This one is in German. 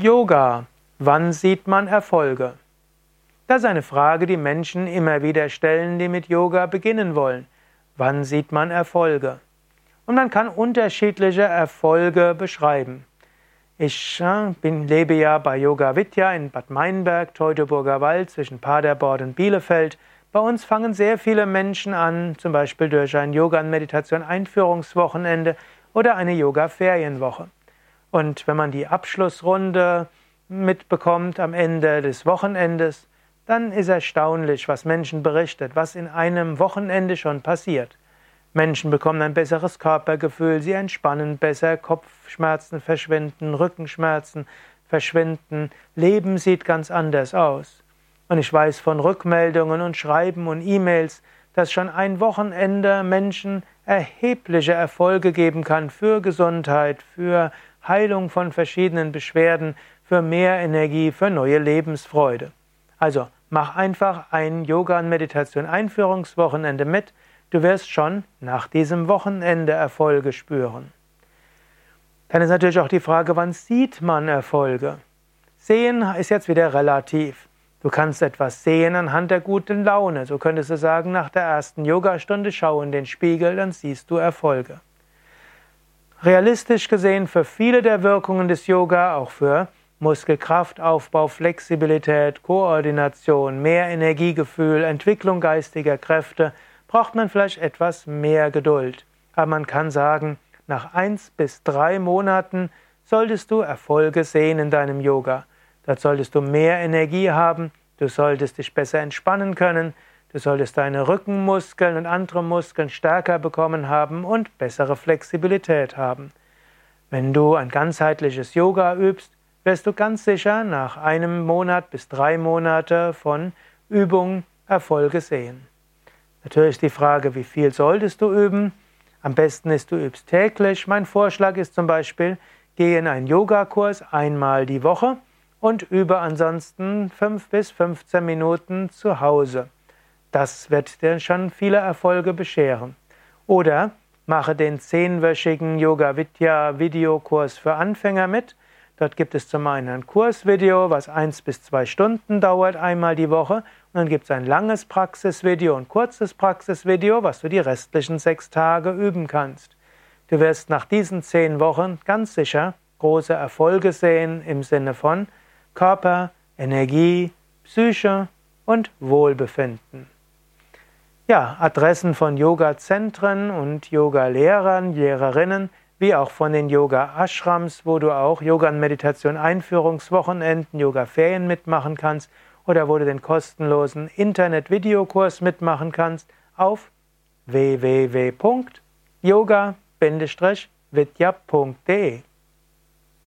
Yoga. Wann sieht man Erfolge? Das ist eine Frage, die Menschen immer wieder stellen, die mit Yoga beginnen wollen. Wann sieht man Erfolge? Und man kann unterschiedliche Erfolge beschreiben. Ich äh, bin, lebe ja bei Yoga Vidya in Bad Meinberg, Teutoburger Wald zwischen Paderborn und Bielefeld. Bei uns fangen sehr viele Menschen an, zum Beispiel durch ein Yoga- und Meditation-Einführungswochenende oder eine Yoga-Ferienwoche. Und wenn man die Abschlussrunde mitbekommt am Ende des Wochenendes, dann ist erstaunlich, was Menschen berichtet, was in einem Wochenende schon passiert. Menschen bekommen ein besseres Körpergefühl, sie entspannen besser, Kopfschmerzen verschwinden, Rückenschmerzen verschwinden, Leben sieht ganz anders aus. Und ich weiß von Rückmeldungen und Schreiben und E-Mails, dass schon ein Wochenende Menschen erhebliche Erfolge geben kann für Gesundheit, für Heilung von verschiedenen Beschwerden, für mehr Energie, für neue Lebensfreude. Also mach einfach ein Yoga- und Meditation-Einführungswochenende mit. Du wirst schon nach diesem Wochenende Erfolge spüren. Dann ist natürlich auch die Frage, wann sieht man Erfolge? Sehen ist jetzt wieder relativ. Du kannst etwas sehen anhand der guten Laune. So könntest du sagen, nach der ersten Yogastunde schau in den Spiegel, dann siehst du Erfolge. Realistisch gesehen für viele der Wirkungen des Yoga, auch für Muskelkraftaufbau, Flexibilität, Koordination, mehr Energiegefühl, Entwicklung geistiger Kräfte, braucht man vielleicht etwas mehr Geduld. Aber man kann sagen, nach eins bis drei Monaten solltest du Erfolge sehen in deinem Yoga. Dort solltest du mehr Energie haben, du solltest dich besser entspannen können, Du solltest deine Rückenmuskeln und andere Muskeln stärker bekommen haben und bessere Flexibilität haben. Wenn du ein ganzheitliches Yoga übst, wirst du ganz sicher nach einem Monat bis drei Monate von Übung Erfolge sehen. Natürlich die Frage, wie viel solltest du üben? Am besten ist, du übst täglich. Mein Vorschlag ist zum Beispiel, geh in einen Yogakurs einmal die Woche und übe ansonsten fünf bis 15 Minuten zu Hause. Das wird dir schon viele Erfolge bescheren. Oder mache den zehnwöchigen Yoga Vidya Videokurs für Anfänger mit. Dort gibt es zum einen ein Kursvideo, was eins bis zwei Stunden dauert, einmal die Woche. Und dann gibt es ein langes Praxisvideo und kurzes Praxisvideo, was du die restlichen sechs Tage üben kannst. Du wirst nach diesen zehn Wochen ganz sicher große Erfolge sehen im Sinne von Körper, Energie, Psyche und Wohlbefinden. Ja, Adressen von Yoga-Zentren und Yoga-Lehrern, Lehrerinnen, wie auch von den Yoga-Ashrams, wo du auch Yoga- und Meditation-Einführungswochenenden, Yoga-Ferien mitmachen kannst oder wo du den kostenlosen Internet-Videokurs mitmachen kannst auf www.yoga-vidya.de